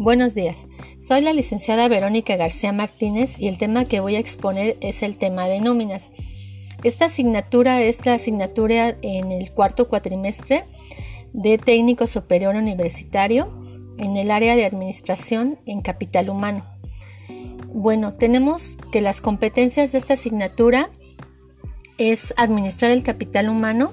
Buenos días, soy la licenciada Verónica García Martínez y el tema que voy a exponer es el tema de nóminas. Esta asignatura es la asignatura en el cuarto cuatrimestre de técnico superior universitario en el área de administración en capital humano. Bueno, tenemos que las competencias de esta asignatura es administrar el capital humano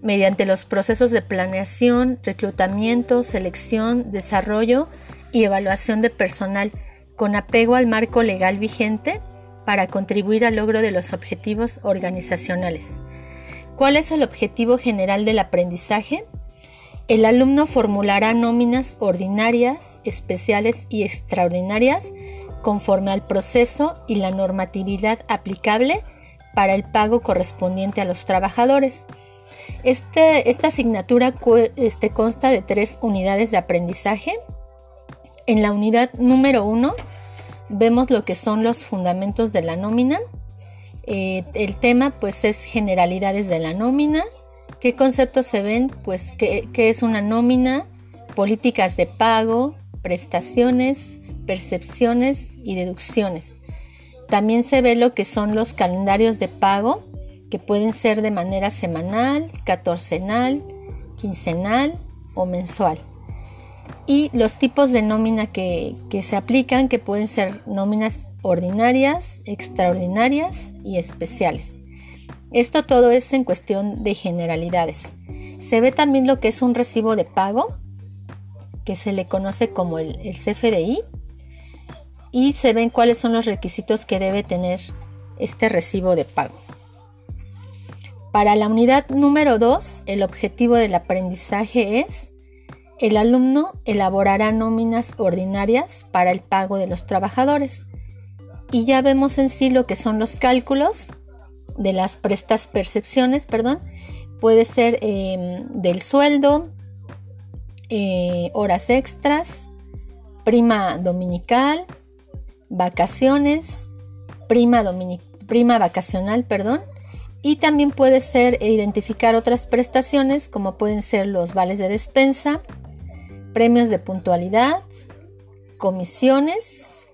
mediante los procesos de planeación, reclutamiento, selección, desarrollo y evaluación de personal con apego al marco legal vigente para contribuir al logro de los objetivos organizacionales. ¿Cuál es el objetivo general del aprendizaje? El alumno formulará nóminas ordinarias, especiales y extraordinarias conforme al proceso y la normatividad aplicable para el pago correspondiente a los trabajadores. Este, esta asignatura este, consta de tres unidades de aprendizaje en la unidad número uno vemos lo que son los fundamentos de la nómina. Eh, el tema pues es generalidades de la nómina. ¿Qué conceptos se ven? Pues qué, es una nómina, políticas de pago, prestaciones, percepciones y deducciones. También se ve lo que son los calendarios de pago, que pueden ser de manera semanal, catorcenal, quincenal o mensual y los tipos de nómina que, se aplican, que pueden ser nóminas ordinarias, extraordinarias y especiales. Esto todo es en cuestión de generalidades. Se ve también lo que es un recibo de pago, que se le conoce como el, el CFDI, y se ven cuáles son los requisitos que debe tener este recibo de pago. Para la unidad número 2, el objetivo del aprendizaje es el alumno elaborará nóminas ordinarias para el pago de los trabajadores. Y ya vemos en sí lo que son los cálculos de las prestas percepciones, perdón. Puede ser em, del sueldo, eh, horas extras, prima dominical, vacaciones, prima, prima vacacional, perdón. Y también puede ser identificar otras prestaciones como pueden ser los vales de despensa, premios de puntualidad, comisiones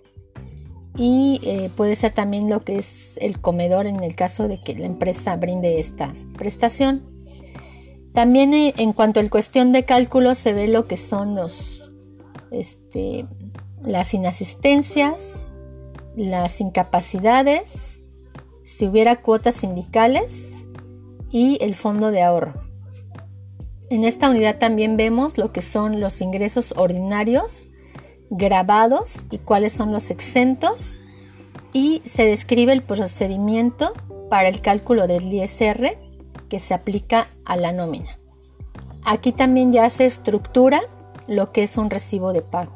y eh, puede ser también lo que es el comedor en el caso de que la empresa brinde esta prestación. También eh, en cuanto a cuestión de cálculo se ve lo que son los, este, las inasistencias, las incapacidades, si hubiera cuotas sindicales y el fondo de ahorro. En esta unidad también vemos lo que son los ingresos ordinarios, grabados y cuáles son los exentos y se describe el procedimiento para el cálculo del ISR que se aplica a la nómina. Aquí también ya se estructura lo que es un recibo de pago.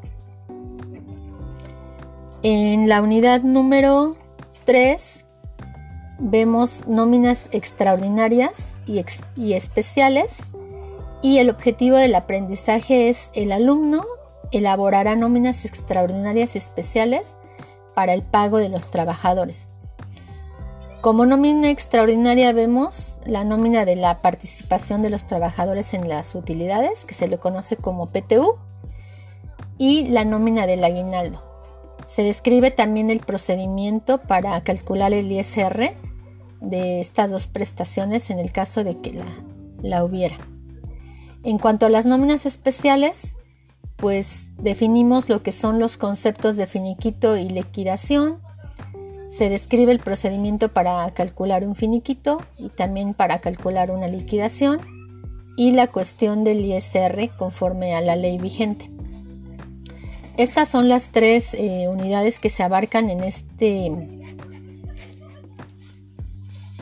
En la unidad número 3 vemos nóminas extraordinarias y, y especiales y el objetivo del aprendizaje es el alumno elaborará nóminas extraordinarias especiales para el pago de los trabajadores. Como nómina extraordinaria vemos la nómina de la participación de los trabajadores en las utilidades, que se le conoce como PTU, y la nómina del aguinaldo. Se describe también el procedimiento para calcular el ISR de estas dos prestaciones en el caso de que la, la hubiera. En cuanto a las nóminas especiales, pues definimos lo que son los conceptos de finiquito y liquidación. Se describe el procedimiento para calcular un finiquito y también para calcular una liquidación y la cuestión del ISR conforme a la ley vigente. Estas son las tres eh, unidades que se abarcan en este,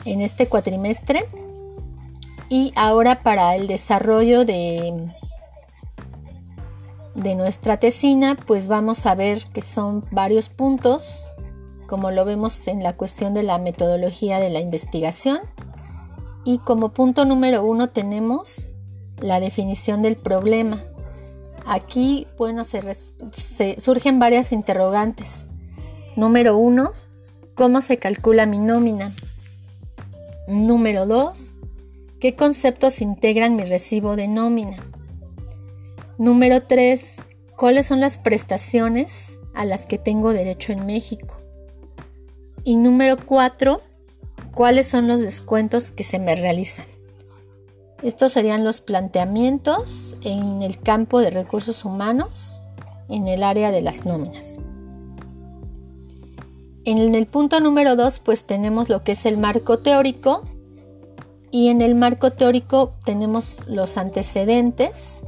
en este cuatrimestre. Y ahora para el desarrollo de, de nuestra tesina, pues vamos a ver que son varios puntos, como lo vemos en la cuestión de la metodología de la investigación. Y como punto número uno tenemos la definición del problema. Aquí, bueno, se, surgen varias interrogantes. Número uno, ¿cómo se calcula mi nómina? Número dos, ¿Qué conceptos integran mi recibo de nómina? Número 3. cuáles son las prestaciones a las que tengo derecho en México. Y número cuatro, cuáles son los descuentos que se me realizan. Estos serían los planteamientos en el campo de recursos humanos en el área de las nóminas. En el punto número 2 pues tenemos lo que es el marco teórico y en el marco teórico tenemos los antecedentes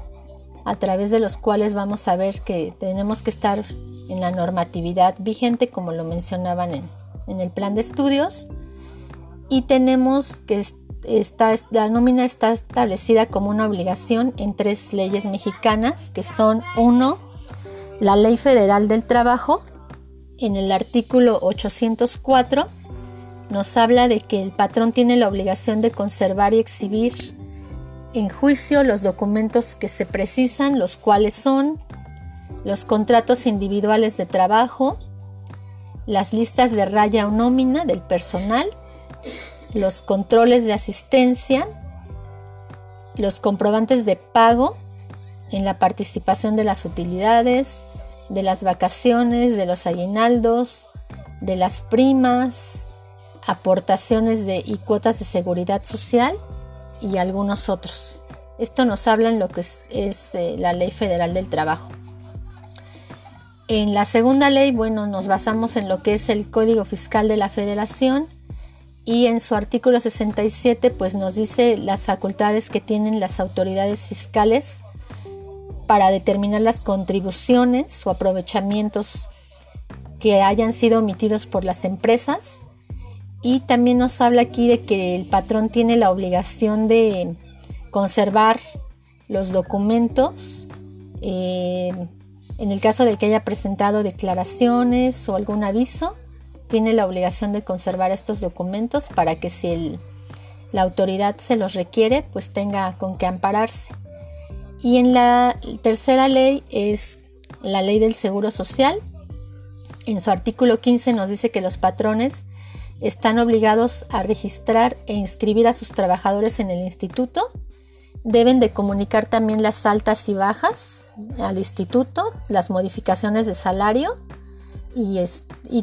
a través de los cuales vamos a ver que tenemos que estar en la normatividad vigente como lo mencionaban en, el plan de estudios. Y tenemos que la nómina está establecida como una obligación en tres leyes mexicanas, que son uno, la Ley Federal del Trabajo, en el artículo 804, nos habla de que el patrón tiene la obligación de conservar y exhibir en juicio los documentos que se precisan, los cuales son los contratos individuales de trabajo, las listas de raya o nómina del personal, los controles de asistencia, los comprobantes de pago en la participación de las utilidades, de las vacaciones, de los aguinaldos, de las primas, aportaciones de, y cuotas de seguridad social y algunos otros. Esto nos habla en lo que es, eh, la Ley Federal del Trabajo. En la segunda ley, bueno, nos basamos en lo que es el Código Fiscal de la Federación y en su artículo 67 pues nos dice las facultades que tienen las autoridades fiscales para determinar las contribuciones o aprovechamientos que hayan sido omitidos por las empresas y también nos habla aquí de que el patrón tiene la obligación de conservar los documentos eh, en el caso de que haya presentado declaraciones o algún aviso tiene la obligación de conservar estos documentos para que si la autoridad se los requiere, pues tenga con qué ampararse. Y en la tercera ley es la ley del Seguro Social. En su artículo 15 nos dice que los patrones están obligados a registrar e inscribir a sus trabajadores en el instituto. Deben de comunicar también las altas y bajas al instituto, las modificaciones de salario y,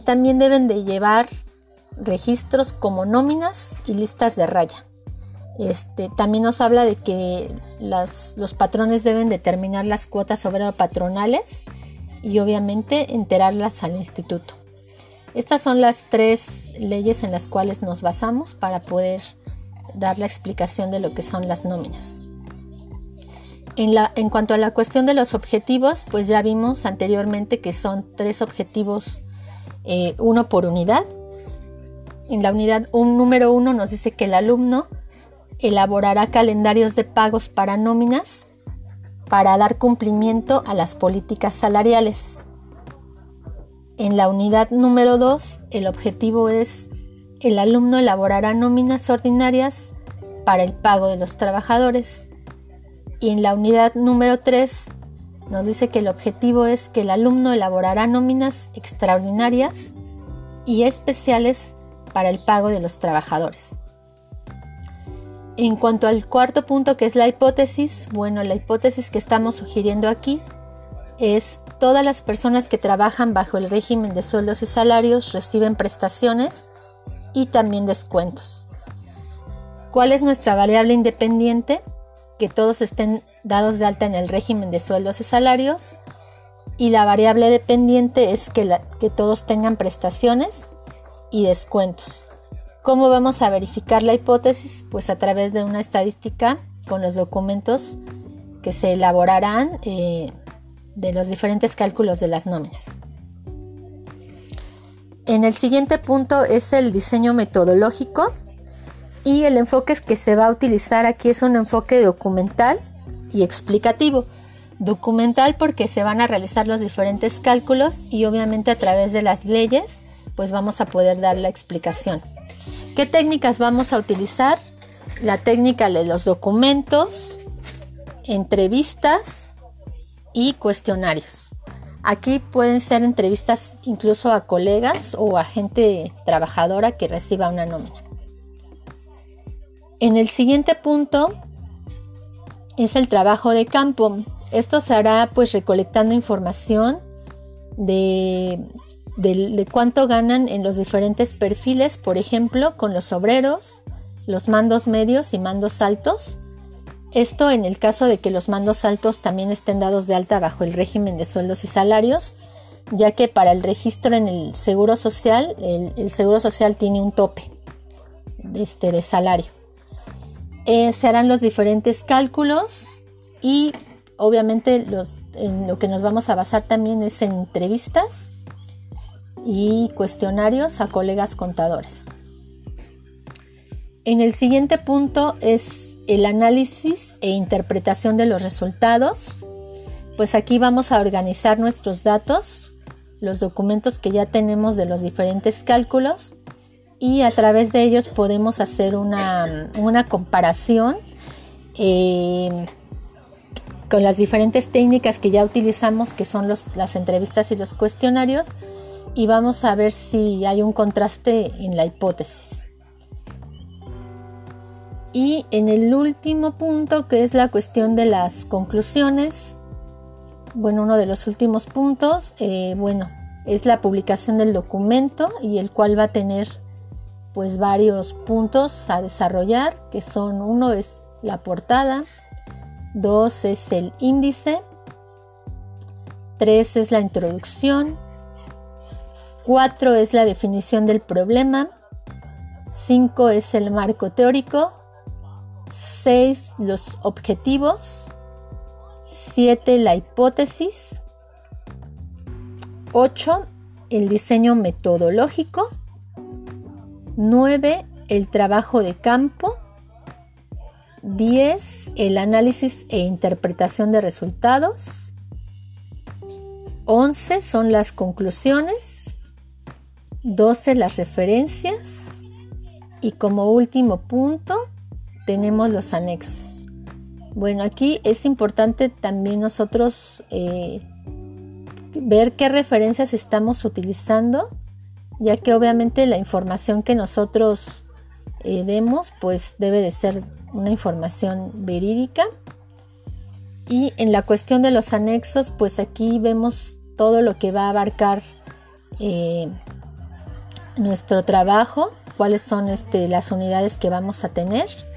también deben de llevar registros como nóminas y listas de raya. Este, también nos habla de que los patrones deben determinar las cuotas obrero patronales y obviamente enterarlas al instituto. Estas son las tres leyes en las cuales nos basamos para poder dar la explicación de lo que son las nóminas. En, cuanto a la cuestión de los objetivos, pues ya vimos anteriormente que son tres objetivos, eh, uno por unidad. En la unidad un número uno nos dice que el alumno elaborará calendarios de pagos para nóminas para dar cumplimiento a las políticas salariales. En la unidad número 2, el objetivo es el alumno elaborará nóminas ordinarias para el pago de los trabajadores. Y en la unidad número 3 nos dice que el objetivo es que el alumno elaborará nóminas extraordinarias y especiales para el pago de los trabajadores. En cuanto al cuarto punto que es la hipótesis, bueno, la hipótesis que estamos sugiriendo aquí es todas las personas que trabajan bajo el régimen de sueldos y salarios reciben prestaciones y también descuentos. ¿Cuál es nuestra variable independiente? que todos estén dados de alta en el régimen de sueldos y salarios. Y la variable dependiente es que, que todos tengan prestaciones y descuentos. ¿Cómo vamos a verificar la hipótesis? Pues a través de una estadística con los documentos que se elaborarán eh, de los diferentes cálculos de las nóminas. En el siguiente punto es el diseño metodológico y el enfoque que se va a utilizar aquí es un enfoque documental y explicativo. Documental porque se van a realizar los diferentes cálculos y obviamente a través de las leyes pues vamos a poder dar la explicación. ¿Qué técnicas vamos a utilizar? La técnica de los documentos, entrevistas y cuestionarios. Aquí pueden ser entrevistas incluso a colegas o a gente trabajadora que reciba una nómina. En el siguiente punto es el trabajo de campo. Esto se hará pues recolectando información de, de, cuánto ganan en los diferentes perfiles, por ejemplo, con los obreros, los mandos medios y mandos altos. Esto en el caso de que los mandos altos también estén dados de alta bajo el régimen de sueldos y salarios, ya que para el registro en el Seguro Social, el, Seguro Social tiene un tope este, de salario. Eh, se harán los diferentes cálculos y obviamente en lo que nos vamos a basar también es en entrevistas y cuestionarios a colegas contadores. En el siguiente punto es el análisis e interpretación de los resultados. Pues aquí vamos a organizar nuestros datos, los documentos que ya tenemos de los diferentes cálculos y a través de ellos podemos hacer una, comparación eh, con las diferentes técnicas que ya utilizamos, que son las entrevistas y los cuestionarios, y vamos a ver si hay un contraste en la hipótesis. Y en el último punto, que es la cuestión de las conclusiones, bueno, uno de los últimos puntos, eh, bueno, es la publicación del documento y el cual va a tener pues varios puntos a desarrollar, que son uno es la portada, dos es el índice, tres es la introducción, cuatro es la definición del problema, cinco es el marco teórico, seis los objetivos, siete la hipótesis, 8 el diseño metodológico, 9 el trabajo de campo, 10 el análisis e interpretación de resultados, 11 son las conclusiones, 12 las referencias. Y como último punto tenemos los anexos. Bueno, aquí es importante también nosotros eh, ver qué referencias estamos utilizando, ya que obviamente la información que nosotros eh, demos pues debe de ser una información verídica. Y en la cuestión de los anexos, pues aquí vemos todo lo que va a abarcar eh, nuestro trabajo, cuáles son este, las unidades que vamos a tener,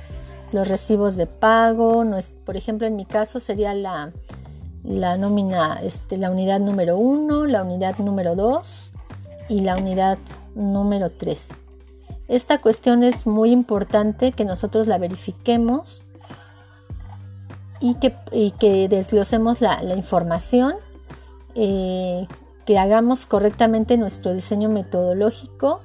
los recibos de pago, por ejemplo en mi caso sería la, la nómina, este, la unidad número 1, la unidad número 2 y la unidad número 3. Esta cuestión es muy importante que nosotros la verifiquemos y que, desglosemos la, información, eh, que hagamos correctamente nuestro diseño metodológico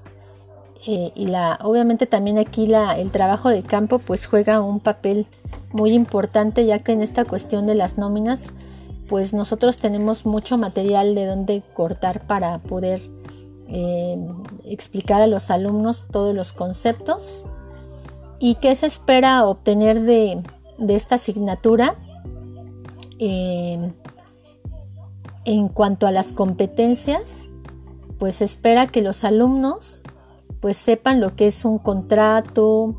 eh, y la, obviamente también aquí la, el trabajo de campo pues juega un papel muy importante ya que en esta cuestión de las nóminas pues nosotros tenemos mucho material de donde cortar para poder eh, explicar a los alumnos todos los conceptos. Y qué se espera obtener de, esta asignatura eh, en cuanto a las competencias pues espera que los alumnos pues sepan lo que es un contrato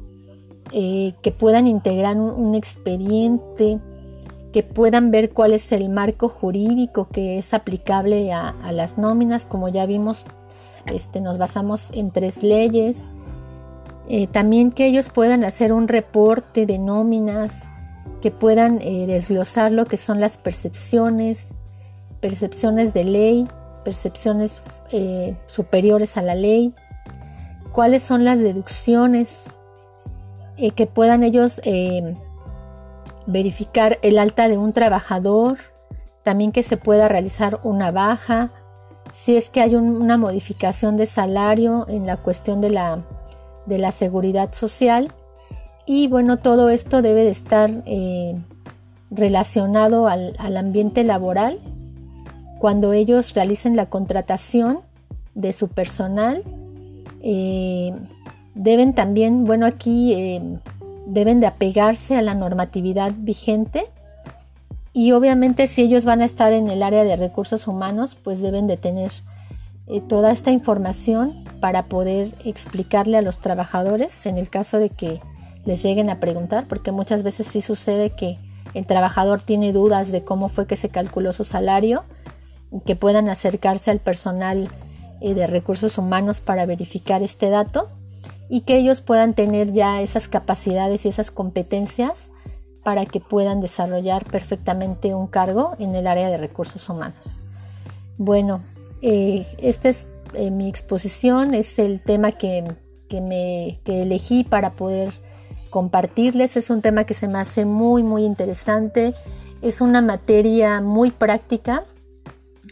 eh, que puedan integrar un expediente que puedan ver cuál es el marco jurídico que es aplicable a, las nóminas. Como ya vimos, este, nos basamos en tres leyes. Eh, también que ellos puedan hacer un reporte de nóminas, que puedan eh, desglosar lo que son las percepciones, percepciones de ley, percepciones superiores a la ley, cuáles son las deducciones, que puedan ellos verificar el alta de un trabajador, también que se pueda realizar una baja, si es que hay una modificación de salario en la cuestión de la, de la seguridad social. Y bueno, todo esto debe de estar eh, relacionado al, ambiente laboral cuando ellos realicen la contratación de su personal. Eh, deben también, bueno, aquí eh, deben de apegarse a la normatividad vigente y obviamente si ellos van a estar en el área de recursos humanos, pues deben de tener eh, toda esta información para poder explicarle a los trabajadores en el caso de que les lleguen a preguntar, porque muchas veces sí sucede que el trabajador tiene dudas de cómo fue que se calculó su salario, que puedan acercarse al personal de recursos humanos para verificar este dato y que ellos puedan tener ya esas capacidades y esas competencias para que puedan desarrollar perfectamente un cargo en el área de recursos humanos. Bueno, eh, esta es eh, mi exposición, es el tema que, me, que elegí para poder compartirles. Es un tema que se me hace muy, muy interesante. Es una materia muy práctica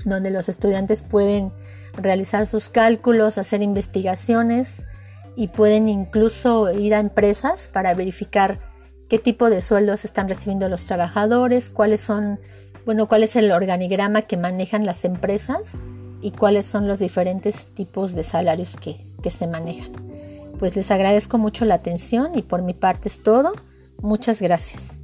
donde los estudiantes pueden realizar sus cálculos, hacer investigaciones y pueden incluso ir a empresas para verificar qué tipo de sueldos están recibiendo los trabajadores, cuáles son, bueno, cuál es el organigrama que manejan las empresas y cuáles son los diferentes tipos de salarios que, que se manejan. Pues les agradezco mucho la atención y por mi parte es todo. Muchas gracias.